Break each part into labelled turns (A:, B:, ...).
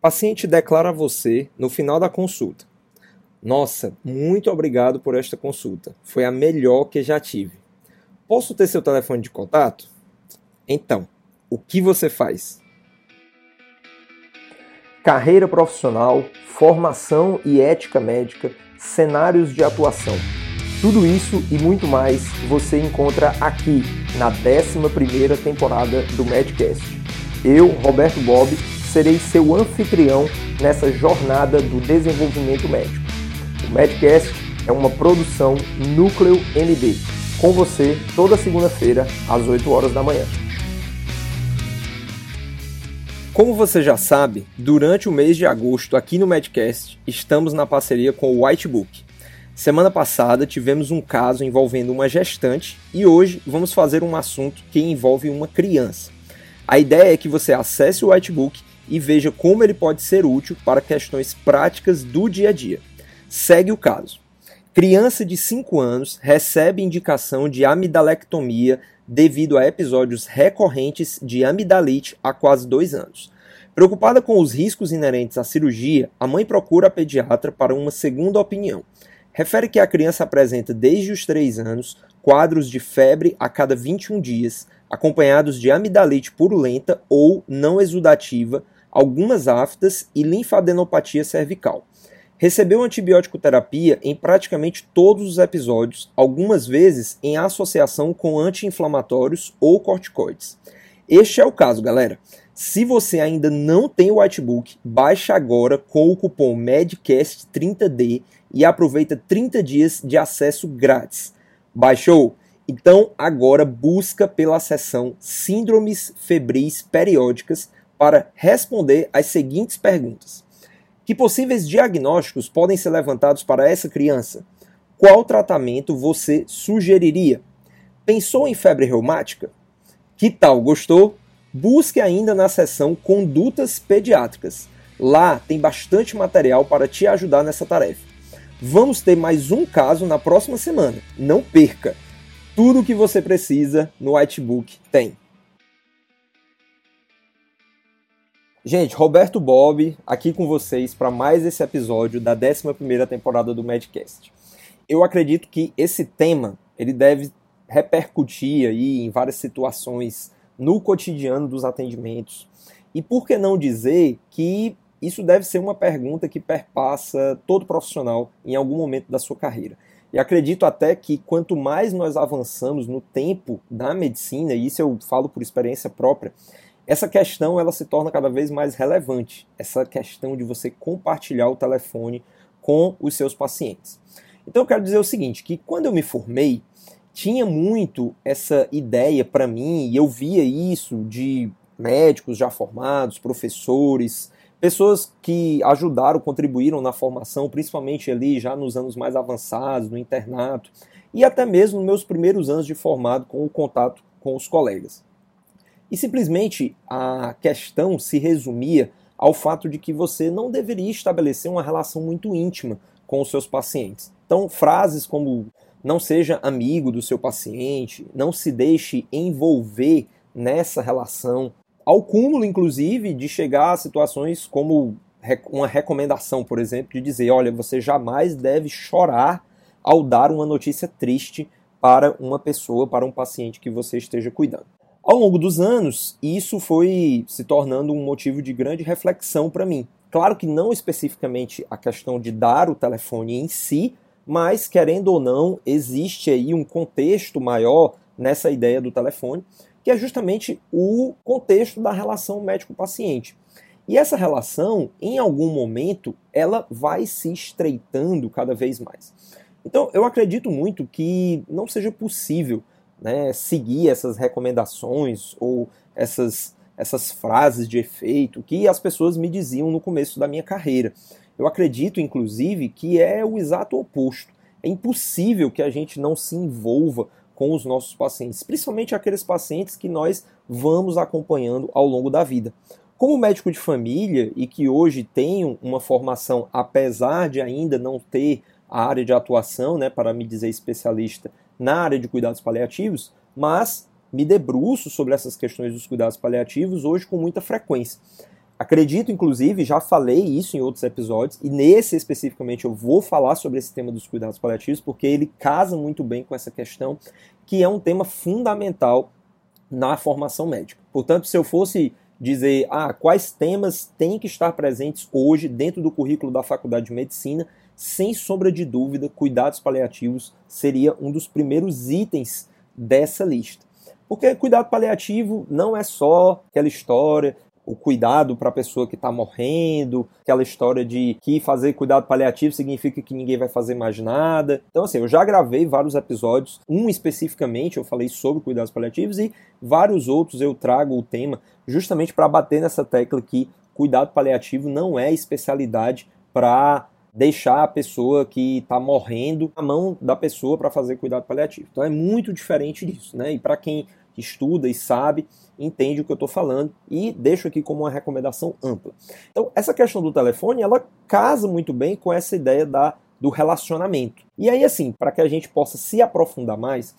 A: Paciente declara a você no final da consulta: Nossa, muito obrigado por esta consulta. Foi a melhor que já tive. Posso ter seu telefone de contato? Então, o que você faz? Carreira profissional, formação e ética médica, cenários de atuação. Tudo isso e muito mais você encontra aqui na 11ª temporada do Medcast. Eu, Roberto Bob, serei seu anfitrião nessa jornada do desenvolvimento médico. O Medcast é uma produção Núcleo ND, com você toda segunda-feira às 8 horas da manhã. Como você já sabe, durante o mês de agosto aqui no Medcast, estamos na parceria com o Whitebook. Semana passada tivemos um caso envolvendo uma gestante e hoje vamos fazer um assunto que envolve uma criança. A ideia é que você acesse o Whitebook e veja como ele pode ser útil para questões práticas do dia a dia. Segue o caso. Criança de 5 anos recebe indicação de amidalectomia devido a episódios recorrentes de amidalite há quase dois anos. Preocupada com os riscos inerentes à cirurgia, a mãe procura a pediatra para uma segunda opinião. Refere que a criança apresenta desde os 3 anos quadros de febre a cada 21 dias, acompanhados de amidalite purulenta ou não exudativa, algumas aftas e linfadenopatia cervical. Recebeu antibiótico terapia em praticamente todos os episódios, algumas vezes em associação com anti-inflamatórios ou corticoides. Este é o caso, galera. Se você ainda não tem o Whitebook, baixe agora com o cupom MEDCAST30D e aproveita 30 dias de acesso grátis. Baixou? Então agora busca pela seção Síndromes Febris Periódicas para responder as seguintes perguntas. Que possíveis diagnósticos podem ser levantados para essa criança? Qual tratamento você sugeriria? Pensou em febre reumática? Que tal, gostou? Busque ainda na seção Condutas Pediátricas. Lá tem bastante material para te ajudar nessa tarefa. Vamos ter mais um caso na próxima semana. Não perca! Tudo o que você precisa no Whitebook tem. Gente, Roberto Bob aqui com vocês para mais esse episódio da 11ª temporada do Medcast. Eu acredito que esse tema, ele deve repercutir aí em várias situações no cotidiano dos atendimentos. E por que não dizer que isso deve ser uma pergunta que perpassa todo profissional em algum momento da sua carreira. E acredito até que quanto mais nós avançamos no tempo da medicina, e isso eu falo por experiência própria, essa questão ela se torna cada vez mais relevante, essa questão de você compartilhar o telefone com os seus pacientes. Então eu quero dizer o seguinte, que quando eu me formei, tinha muito essa ideia para mim, e eu via isso de médicos já formados, professores, pessoas que ajudaram, contribuíram na formação, principalmente ali já nos anos mais avançados, no internato, e até mesmo nos meus primeiros anos de formado com o contato com os colegas. E simplesmente a questão se resumia ao fato de que você não deveria estabelecer uma relação muito íntima com os seus pacientes. Então, frases como não seja amigo do seu paciente, não se deixe envolver nessa relação, ao cúmulo, inclusive, de chegar a situações como uma recomendação, por exemplo, de dizer: olha, você jamais deve chorar ao dar uma notícia triste para uma pessoa, para um paciente que você esteja cuidando. Ao longo dos anos, isso foi se tornando um motivo de grande reflexão para mim. Claro que não especificamente a questão de dar o telefone em si, mas querendo ou não, existe aí um contexto maior nessa ideia do telefone, que é justamente o contexto da relação médico-paciente. E essa relação, em algum momento, ela vai se estreitando cada vez mais. Então, eu acredito muito que não seja possível né, seguir essas recomendações ou essas, essas frases de efeito que as pessoas me diziam no começo da minha carreira. Eu acredito, inclusive, que é o exato oposto. É impossível que a gente não se envolva com os nossos pacientes, principalmente aqueles pacientes que nós vamos acompanhando ao longo da vida. Como médico de família e que hoje tenho uma formação, apesar de ainda não ter a área de atuação, né, para me dizer especialista na área de cuidados paliativos, mas me debruço sobre essas questões dos cuidados paliativos hoje com muita frequência. Acredito, inclusive, já falei isso em outros episódios, e nesse especificamente eu vou falar sobre esse tema dos cuidados paliativos, porque ele casa muito bem com essa questão, que é um tema fundamental na formação médica. Portanto, se eu fosse dizer ah, quais temas têm que estar presentes hoje dentro do currículo da Faculdade de Medicina, sem sombra de dúvida, cuidados paliativos seria um dos primeiros itens dessa lista. Porque cuidado paliativo não é só aquela história o cuidado para a pessoa que está morrendo, aquela história de que fazer cuidado paliativo significa que ninguém vai fazer mais nada. Então, assim, eu já gravei vários episódios, um especificamente eu falei sobre cuidados paliativos e vários outros eu trago o tema justamente para bater nessa tecla que cuidado paliativo não é especialidade para deixar a pessoa que está morrendo na mão da pessoa para fazer cuidado paliativo. Então é muito diferente disso, né? E para quem estuda e sabe, entende o que eu estou falando e deixo aqui como uma recomendação ampla. Então, essa questão do telefone, ela casa muito bem com essa ideia da, do relacionamento. E aí, assim, para que a gente possa se aprofundar mais,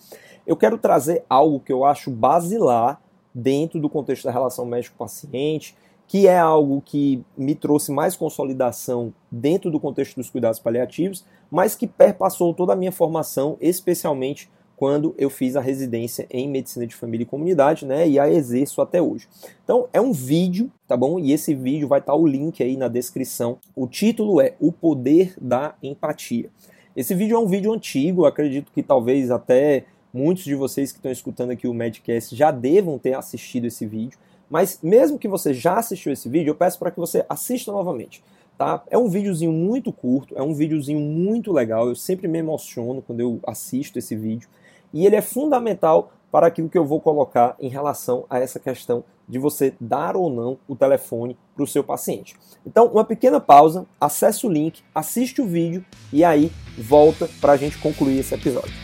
A: eu quero trazer algo que eu acho basilar dentro do contexto da relação médico-paciente, que é algo que me trouxe mais consolidação dentro do contexto dos cuidados paliativos, mas que perpassou toda a minha formação, especialmente quando eu fiz a residência em medicina de família e comunidade, né, e a exerço até hoje. Então, é um vídeo, tá bom? E esse vídeo vai estar o link aí na descrição. O título é O Poder da Empatia. Esse vídeo é um vídeo antigo, acredito que talvez até muitos de vocês que estão escutando aqui o Medcast já devam ter assistido esse vídeo, mas mesmo que você já assistiu esse vídeo, eu peço para que você assista novamente. Tá? É um videozinho muito curto, é um videozinho muito legal, eu sempre me emociono quando eu assisto esse vídeo e ele é fundamental para aquilo que eu vou colocar em relação a essa questão de você dar ou não o telefone para o seu paciente. Então, uma pequena pausa, acesse o link, assiste o vídeo e aí volta para a gente concluir esse episódio.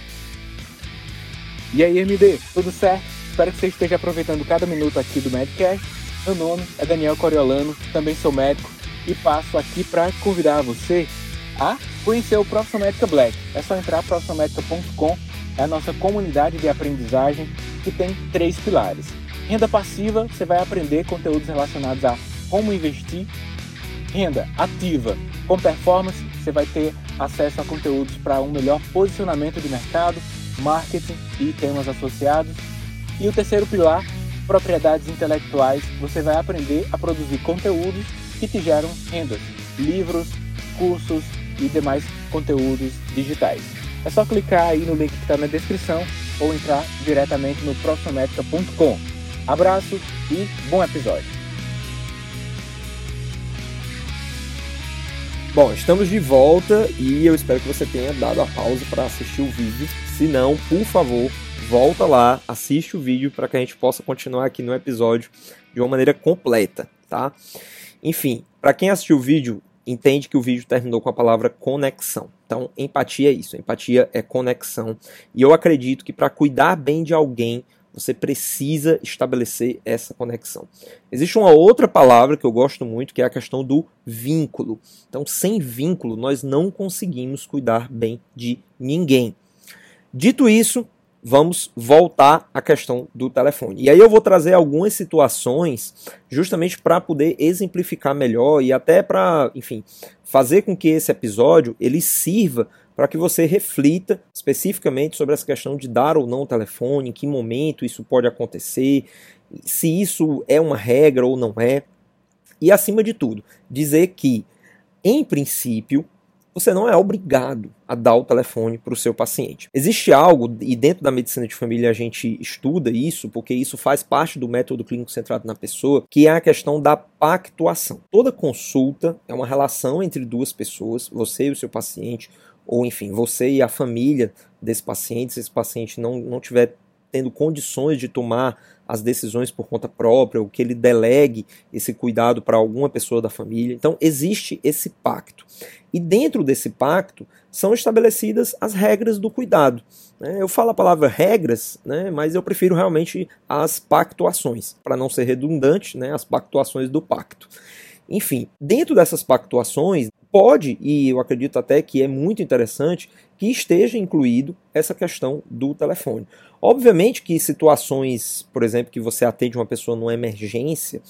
B: E aí, MD, tudo certo? Espero que você esteja aproveitando cada minuto aqui do Medcast. Meu nome é Daniel Coriolano, também sou médico e passo aqui para convidar você a conhecer o Profissão Médica Black. É só entrar profissionalmedica.com é a nossa comunidade de aprendizagem que tem três pilares. Renda passiva, você vai aprender conteúdos relacionados a como investir. Renda ativa, com performance, você vai ter acesso a conteúdos para um melhor posicionamento de mercado, marketing e temas associados. E o terceiro pilar, propriedades intelectuais, você vai aprender a produzir conteúdos que te geram rendas, livros, cursos e demais conteúdos digitais. É só clicar aí no link que está na descrição ou entrar diretamente no profissionalmetrica.com. Abraço e bom episódio.
A: Bom, estamos de volta e eu espero que você tenha dado a pausa para assistir o vídeo. Se não, por favor, volta lá, assiste o vídeo para que a gente possa continuar aqui no episódio de uma maneira completa, tá? Enfim, para quem assistiu o vídeo, entende que o vídeo terminou com a palavra conexão. Então, empatia é isso, empatia é conexão. E eu acredito que para cuidar bem de alguém, você precisa estabelecer essa conexão. Existe uma outra palavra que eu gosto muito, que é a questão do vínculo. Então, sem vínculo, nós não conseguimos cuidar bem de ninguém. Dito isso, vamos voltar à questão do telefone. E aí eu vou trazer algumas situações justamente para poder exemplificar melhor e até para, enfim, fazer com que esse episódio ele sirva para que você reflita especificamente sobre essa questão de dar ou não o telefone, em que momento isso pode acontecer, se isso é uma regra ou não é. E acima de tudo, dizer que, em princípio, você não é obrigado a dar o telefone para o seu paciente. Existe algo, e dentro da medicina de família a gente estuda isso, porque isso faz parte do método clínico centrado na pessoa, que é a questão da pactuação. Toda consulta é uma relação entre duas pessoas, você e o seu paciente, ou enfim, você e a família desse paciente, se esse paciente não, não tiver tendo condições de tomar as decisões por conta própria, ou que ele delegue esse cuidado para alguma pessoa da família. Então, existe esse pacto. E dentro desse pacto são estabelecidas as regras do cuidado. Né? Eu falo a palavra regras, né, mas eu prefiro realmente as pactuações, para não ser redundante, né, as pactuações do pacto. Enfim, dentro dessas pactuações, pode, e eu acredito até que é muito interessante, que esteja incluído essa questão do telefone. Obviamente que situações, por exemplo, que você atende uma pessoa numa emergência,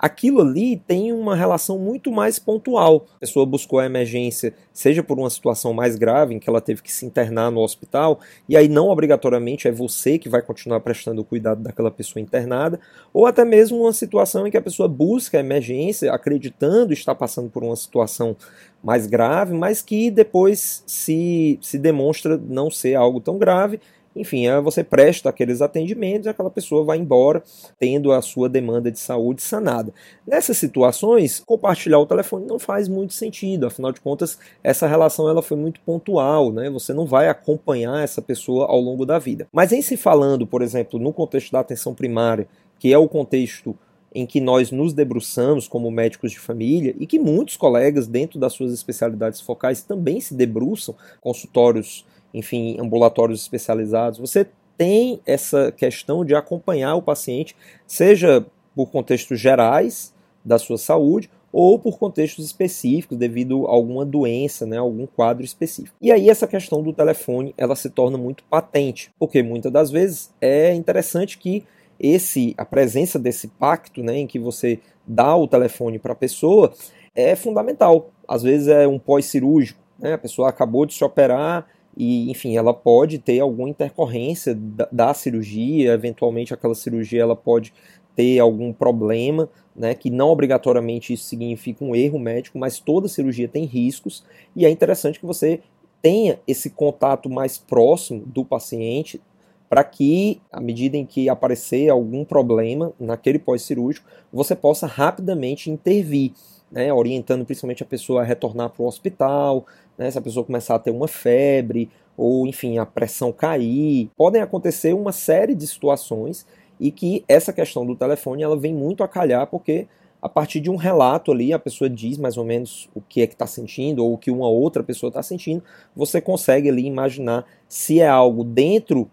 A: aquilo ali tem uma relação muito mais pontual. A pessoa buscou a emergência, seja por uma situação mais grave, em que ela teve que se internar no hospital, e aí não obrigatoriamente é você que vai continuar prestando o cuidado daquela pessoa internada, ou até mesmo uma situação em que a pessoa busca a emergência, acreditando estar passando por uma situação mais grave, mas que depois se, se demonstra não ser algo tão grave enfim, você presta aqueles atendimentos e aquela pessoa vai embora tendo a sua demanda de saúde sanada. Nessas situações, compartilhar o telefone não faz muito sentido, afinal de contas, essa relação ela foi muito pontual, né? Você não vai acompanhar essa pessoa ao longo da vida. Mas em se falando, por exemplo, no contexto da atenção primária, que é o contexto em que nós nos debruçamos como médicos de família e que muitos colegas dentro das suas especialidades focais também se debruçam, consultórios enfim, ambulatórios especializados, você tem essa questão de acompanhar o paciente, seja por contextos gerais da sua saúde ou por contextos específicos devido a alguma doença, né, algum quadro específico. E aí essa questão do telefone, ela se torna muito patente, porque muitas das vezes é interessante que esse a presença desse pacto, né, em que você dá o telefone para a pessoa, é fundamental. Às vezes é um pós-cirúrgico, né, a pessoa acabou de se operar e, enfim, ela pode ter alguma intercorrência da, da, cirurgia, eventualmente aquela cirurgia ela pode ter algum problema, né, que não obrigatoriamente isso significa um erro médico, mas toda cirurgia tem riscos, e é interessante que você tenha esse contato mais próximo do paciente para que, à medida em que aparecer algum problema naquele pós-cirúrgico, você possa rapidamente intervir, né, orientando principalmente a pessoa a retornar para o hospital, né, se a pessoa começar a ter uma febre, ou enfim, a pressão cair. Podem acontecer uma série de situações e que essa questão do telefone ela vem muito a calhar porque a partir de um relato ali, a pessoa diz mais ou menos o que é que está sentindo ou o que uma outra pessoa está sentindo, você consegue ali imaginar se é algo dentro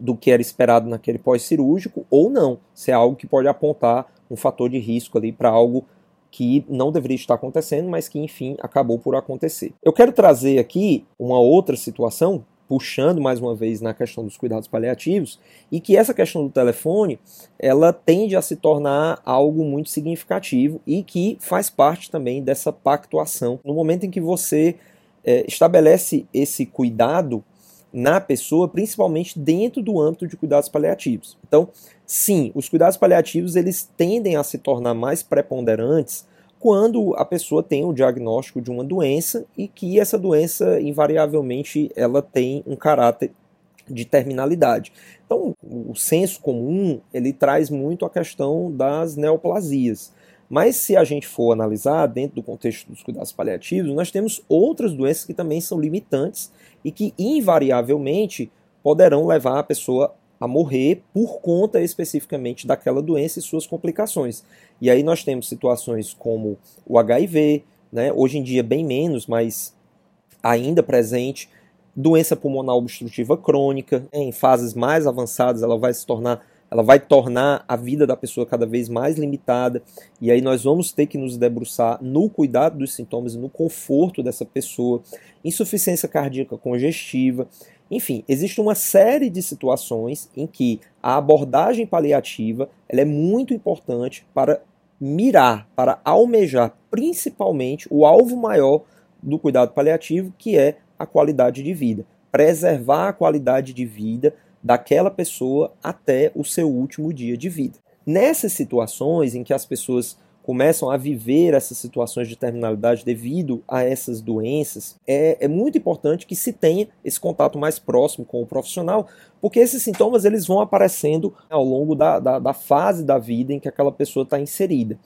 A: do que era esperado naquele pós-cirúrgico ou não, se é algo que pode apontar um fator de risco ali para algo que não deveria estar acontecendo, mas que enfim acabou por acontecer. Eu quero trazer aqui uma outra situação, puxando mais uma vez na questão dos cuidados paliativos, e que essa questão do telefone, ela tende a se tornar algo muito significativo e que faz parte também dessa pactuação. No momento em que você é, estabelece esse cuidado na pessoa, principalmente dentro do âmbito de cuidados paliativos. Então, sim, os cuidados paliativos eles tendem a se tornar mais preponderantes quando a pessoa tem o diagnóstico de uma doença e que essa doença invariavelmente ela tem um caráter de terminalidade. Então, o senso comum ele traz muito a questão das neoplasias. Mas se a gente for analisar dentro do contexto dos cuidados paliativos, nós temos outras doenças que também são limitantes e que invariavelmente poderão levar a pessoa a morrer por conta especificamente daquela doença e suas complicações. E aí nós temos situações como o HIV, né, hoje em dia bem menos, mas ainda presente, doença pulmonar obstrutiva crônica, em fases mais avançadas ela vai se tornar ela vai tornar a vida da pessoa cada vez mais limitada, e aí nós vamos ter que nos debruçar no cuidado dos sintomas e no conforto dessa pessoa, insuficiência cardíaca congestiva, enfim, existe uma série de situações em que a abordagem paliativa é muito importante para mirar, para almejar principalmente o alvo maior do cuidado paliativo, que é a qualidade de vida. Preservar a qualidade de vida daquela pessoa até o seu último dia de vida. Nessas situações em que as pessoas começam a viver essas situações de terminalidade devido a essas doenças, é, é, muito importante que se tenha esse contato mais próximo com o profissional, porque esses sintomas eles vão aparecendo ao longo da, da, da fase da vida em que aquela pessoa está inserida.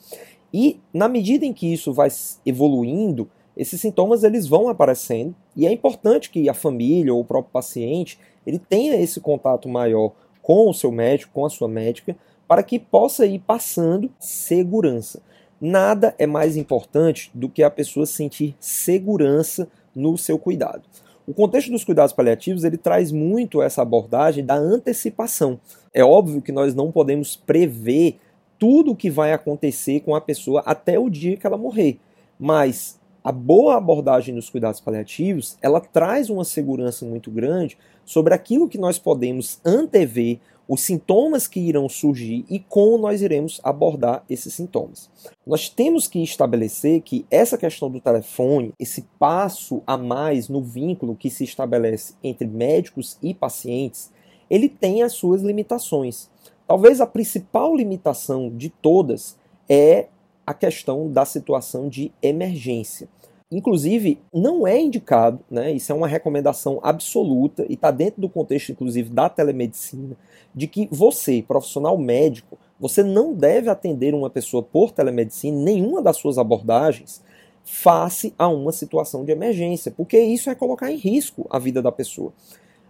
A: E na medida em que isso vai evoluindo, esses sintomas eles vão aparecendo e é importante que a família ou o próprio paciente ele tenha esse contato maior com o seu médico, com a sua médica, para que possa ir passando segurança. Nada é mais importante do que a pessoa sentir segurança no seu cuidado. O contexto dos cuidados paliativos ele traz muito essa abordagem da antecipação. É óbvio que nós não podemos prever tudo o que vai acontecer com a pessoa até o dia que ela morrer, mas a boa abordagem dos cuidados paliativos, ela traz uma segurança muito grande sobre aquilo que nós podemos antever, os sintomas que irão surgir e como nós iremos abordar esses sintomas. Nós temos que estabelecer que essa questão do telefone, esse passo a mais no vínculo que se estabelece entre médicos e pacientes, ele tem as suas limitações. Talvez a principal limitação de todas é a questão da situação de emergência. Inclusive, não é indicado, né, isso é uma recomendação absoluta e está dentro do contexto, inclusive, da telemedicina, de que você, profissional médico, você não deve atender uma pessoa por telemedicina, nenhuma das suas abordagens, face a uma situação de emergência, porque isso é colocar em risco a vida da pessoa.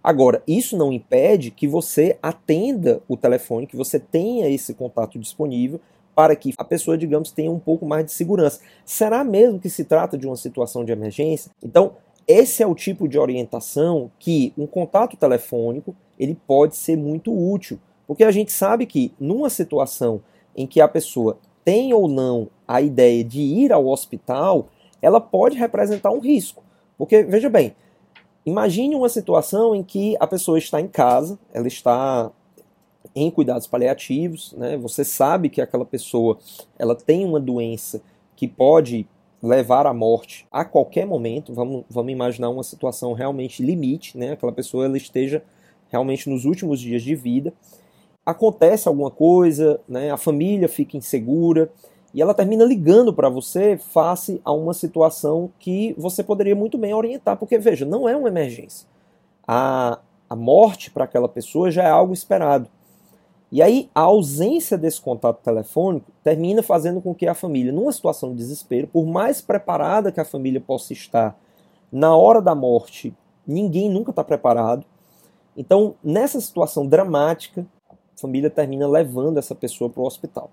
A: Agora, isso não impede que você atenda o telefone, que você tenha esse contato disponível para que a pessoa, digamos, tenha um pouco mais de segurança. Será mesmo que se trata de uma situação de emergência? Então, esse é o tipo de orientação que um contato telefônico ele pode ser muito útil, porque a gente sabe que numa situação em que a pessoa tem ou não a ideia de ir ao hospital, ela pode representar um risco. Porque, veja bem, imagine uma situação em que a pessoa está em casa, ela está em cuidados paliativos, né? Você sabe que aquela pessoa ela tem uma doença que pode levar à morte a qualquer momento. Vamos, vamos imaginar uma situação realmente limite, né? Aquela pessoa ela esteja realmente nos últimos dias de vida. Acontece alguma coisa, né? A família fica insegura e ela termina ligando para você face a uma situação que você poderia muito bem orientar, porque veja, não é uma emergência. A, a morte para aquela pessoa já é algo esperado. E aí, a ausência desse contato telefônico termina fazendo com que a família, numa situação de desespero, por mais preparada que a família possa estar na hora da morte, ninguém nunca está preparado. Então, nessa situação dramática, a família termina levando essa pessoa para o hospital.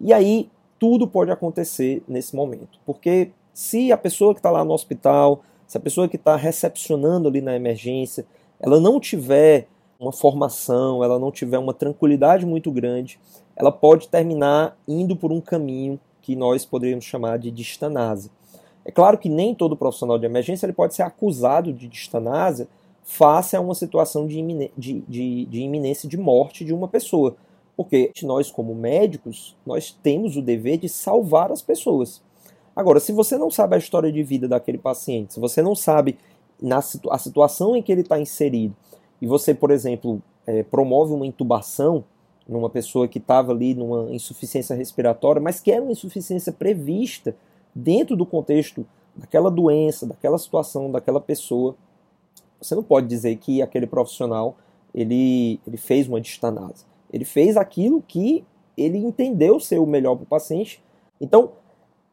A: E aí, tudo pode acontecer nesse momento. Porque se a pessoa que está lá no hospital, se a pessoa que está recepcionando ali na emergência, ela não tiver uma formação, ela não tiver uma tranquilidade muito grande, ela pode terminar indo por um caminho que nós poderíamos chamar de distanásia. É claro que nem todo profissional de emergência ele pode ser acusado de distanásia face a uma situação de, de, de, de iminência de morte de uma pessoa. Porque nós, como médicos, nós temos o dever de salvar as pessoas. Agora, se você não sabe a história de vida daquele paciente, se você não sabe na, a situação em que ele está inserido, e você, por exemplo, é, promove uma intubação numa pessoa que estava ali numa insuficiência respiratória, mas que era uma insuficiência prevista dentro do contexto daquela doença, daquela situação, daquela pessoa, você não pode dizer que aquele profissional ele, ele fez uma distanase. Ele fez aquilo que ele entendeu ser o melhor para o paciente. Então,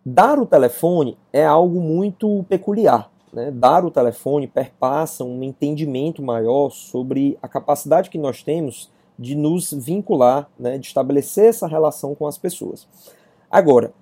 A: dar o telefone é algo muito peculiar né, dar o telefone perpassa um entendimento maior sobre a capacidade que nós temos de nos vincular, né, de estabelecer essa relação com as pessoas. Agora,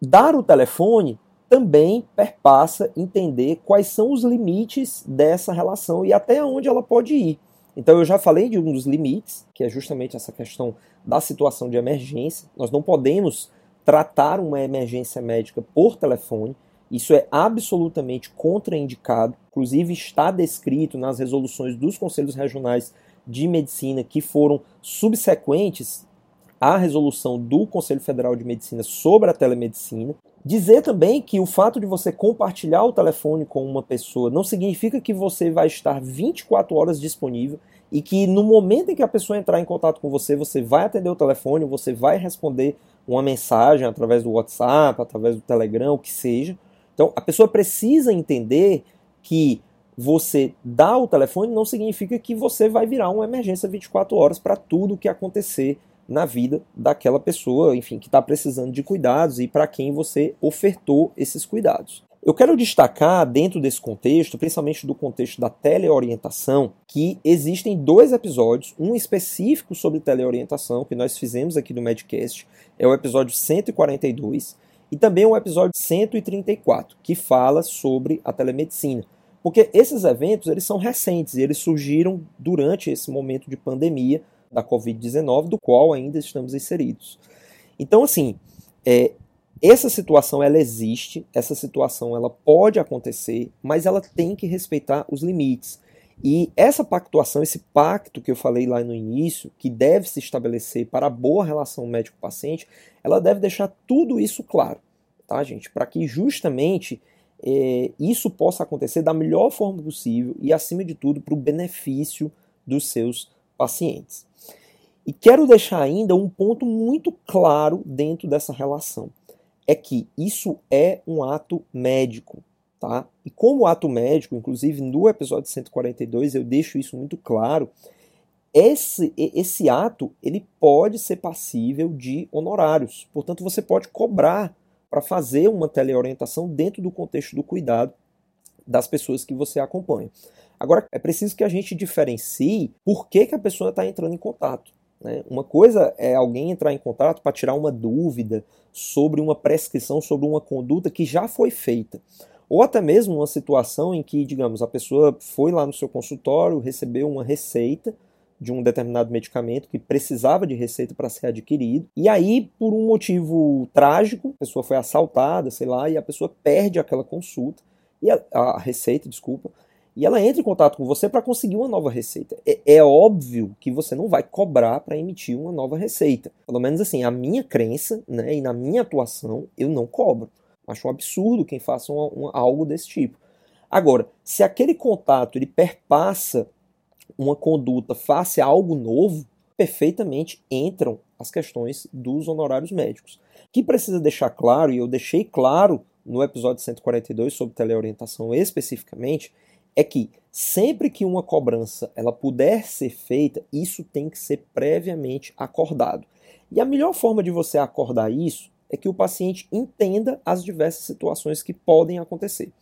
A: dar o telefone também perpassa entender quais são os limites dessa relação e até onde ela pode ir. Então eu já falei de um dos limites, que é justamente essa questão da situação de emergência. Nós não podemos tratar uma emergência médica por telefone. Isso é absolutamente contraindicado, inclusive está descrito nas resoluções dos conselhos regionais de medicina que foram subsequentes à resolução do Conselho Federal de Medicina sobre a telemedicina. Dizer também que o fato de você compartilhar o telefone com uma pessoa não significa que você vai estar 24 horas disponível e que no momento em que a pessoa entrar em contato com você, você vai atender o telefone, você vai responder uma mensagem através do WhatsApp, através do Telegram, o que seja. Então, a pessoa precisa entender que você dar o telefone não significa que você vai virar uma emergência 24 horas para tudo o que acontecer na vida daquela pessoa, enfim, que está precisando de cuidados e para quem você ofertou esses cuidados. Eu quero destacar, dentro desse contexto, principalmente do contexto da teleorientação, que existem dois episódios, um específico sobre teleorientação, que nós fizemos aqui no Medcast, é o episódio 142, e também um episódio 134, que fala sobre a telemedicina. Porque esses eventos eles são recentes e eles surgiram durante esse momento de pandemia da Covid-19, do qual ainda estamos inseridos. Então, assim, é, Essa situação ela existe, essa situação ela pode acontecer, mas ela tem que respeitar os limites. E essa pactuação, esse pacto que eu falei lá no início, que deve se estabelecer para a boa relação médico-paciente, ela deve deixar tudo isso claro, tá, gente? Para que justamente é, isso possa acontecer da melhor forma possível e, acima de tudo, para o benefício dos seus pacientes. E quero deixar ainda um ponto muito claro dentro dessa relação: é que isso é um ato médico. Tá? E como ato médico, inclusive no episódio 142 eu deixo isso muito claro, esse, esse ato ele pode ser passível de honorários. Portanto, você pode cobrar para fazer uma teleorientação dentro do contexto do cuidado das pessoas que você acompanha. Agora, é preciso que a gente diferencie por que, que a pessoa está entrando em contato. Né? Uma coisa é alguém entrar em contato para tirar uma dúvida sobre uma prescrição, sobre uma conduta que já foi feita. Ou até mesmo uma situação em que, digamos, a pessoa foi lá no seu consultório, recebeu uma receita de um determinado medicamento que precisava de receita para ser adquirido, e aí, por um motivo trágico, a pessoa foi assaltada, sei lá, e a pessoa perde aquela consulta, e a, a receita, desculpa, e ela entra em contato com você para conseguir uma nova receita. É, é, óbvio que você não vai cobrar para emitir uma nova receita. Pelo menos assim, a minha crença né, e na minha atuação, eu não cobro. Acho um absurdo quem faça uma, algo desse tipo. Agora, se aquele contato ele perpassa uma conduta face a algo novo, perfeitamente entram as questões dos honorários médicos. Que precisa deixar claro, e eu deixei claro no episódio 142 sobre teleorientação especificamente, é que sempre que uma cobrança ela puder ser feita, isso tem que ser previamente acordado. E a melhor forma de você acordar isso é que o paciente entenda as diversas situações que podem acontecer.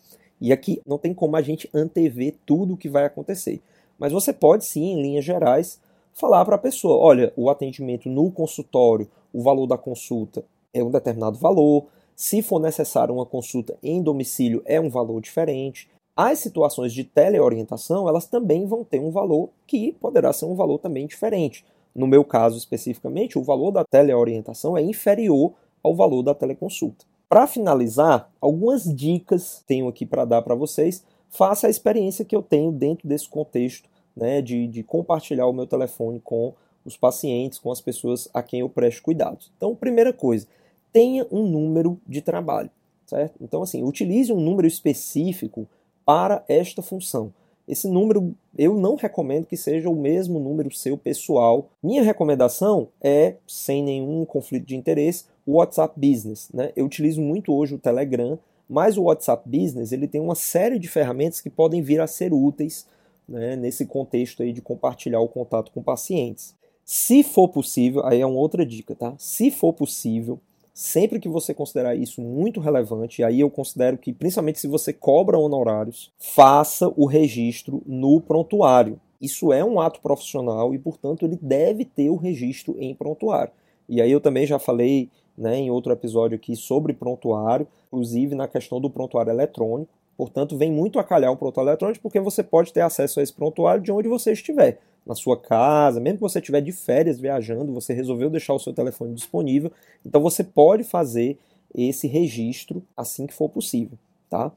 A: E aqui não tem como a gente antever tudo o que vai acontecer. Mas você pode sim, em linhas gerais, falar para a pessoa: olha, o atendimento no consultório, o valor da consulta é um determinado valor. Se for necessário uma consulta em domicílio, é um valor diferente. As situações de teleorientação, elas também vão ter um valor que poderá ser um valor também diferente. No meu caso especificamente, o valor da teleorientação é inferior ao valor da teleconsulta. Para finalizar, algumas dicas tenho aqui para dar para vocês, face a experiência que eu tenho dentro desse contexto né, de, de compartilhar o meu telefone com os pacientes, com as pessoas a quem eu presto cuidados. Então, primeira coisa, tenha um número de trabalho, certo? Então, assim, utilize um número específico para esta função. Esse número eu não recomendo que seja o mesmo número seu pessoal. Minha recomendação é, sem nenhum conflito de interesse, o WhatsApp Business. Né? Eu utilizo muito hoje o Telegram, mas o WhatsApp Business ele tem uma série de ferramentas que podem vir a ser úteis né, nesse contexto aí de compartilhar o contato com pacientes. Se for possível, aí é uma outra dica, tá? Se for possível, sempre que você considerar isso muito relevante, aí eu considero que, principalmente se você cobra honorários, faça o registro no prontuário. Isso é um ato profissional e, portanto, ele deve ter o registro em prontuário. E aí eu também já falei né, em outro episódio aqui sobre prontuário, inclusive na questão do prontuário eletrônico. Portanto, vem muito a calhar o prontuário eletrônico porque você pode ter acesso a esse prontuário de onde você estiver. Na sua casa, mesmo que você estiver de férias viajando, você resolveu deixar o seu telefone disponível, então você pode fazer esse registro assim que for possível, tá?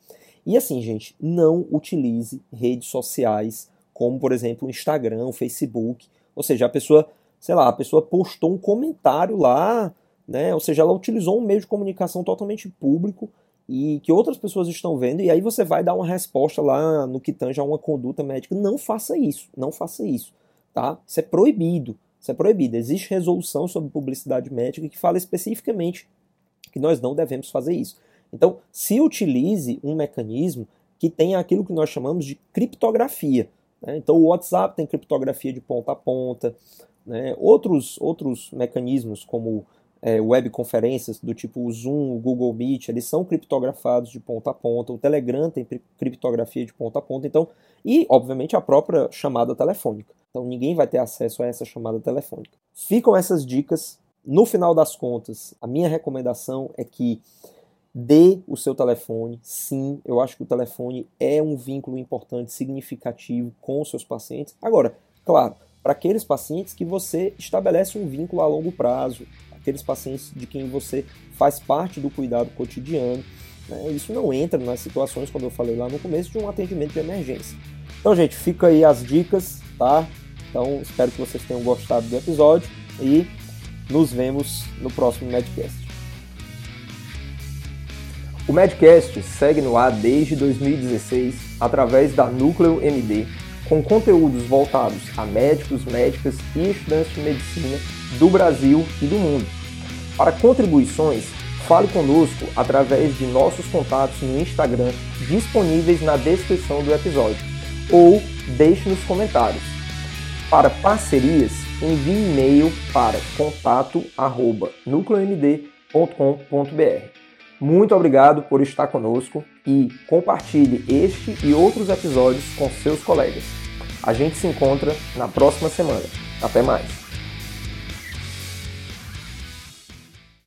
A: E assim, gente, não utilize redes sociais como, por exemplo, o Instagram, o Facebook. Ou seja, a pessoa, sei lá, a pessoa postou um comentário lá, né? Ou seja, ela utilizou um meio de comunicação totalmente público e que outras pessoas estão vendo, e aí você vai dar uma resposta lá no que tange a uma conduta médica. Não faça isso, não faça isso, tá? Isso é proibido, isso é proibido. Existe resolução sobre publicidade médica que fala especificamente que nós não devemos fazer isso. Então, se utilize um mecanismo que tenha aquilo que nós chamamos de criptografia. Né? Então, o WhatsApp tem criptografia de ponta a ponta, né? outros, outros mecanismos como é, webconferências do tipo o Zoom, o Google Meet, eles são criptografados de ponta a ponta, o Telegram tem criptografia de ponta a ponta, então, e obviamente a própria chamada telefônica. Então ninguém vai ter acesso a essa chamada telefônica. Ficam essas dicas. No final das contas, a minha recomendação é que dê o seu telefone. Sim, eu acho que o telefone é um vínculo importante, significativo com os seus pacientes. Agora, claro, para aqueles pacientes que você estabelece um vínculo a longo prazo, aqueles pacientes de quem você faz parte do cuidado cotidiano. Né? Isso não entra nas situações, como eu falei lá no começo, de um atendimento de emergência. Então, gente, fica aí as dicas, tá? Então, espero que vocês tenham gostado do episódio e nos vemos no próximo Medcast. O Medcast segue no ar desde 2016 através da Núcleo MD, com conteúdos voltados a médicos, médicas e estudantes de medicina do Brasil e do mundo. Para contribuições, fale conosco através de nossos contatos no Instagram disponíveis na descrição do episódio ou deixe nos comentários. Para parcerias, envie e-mail para contato@nucleomd.com.br. Muito obrigado por estar conosco e compartilhe este e outros episódios com seus colegas. A gente se encontra na próxima semana. Até mais!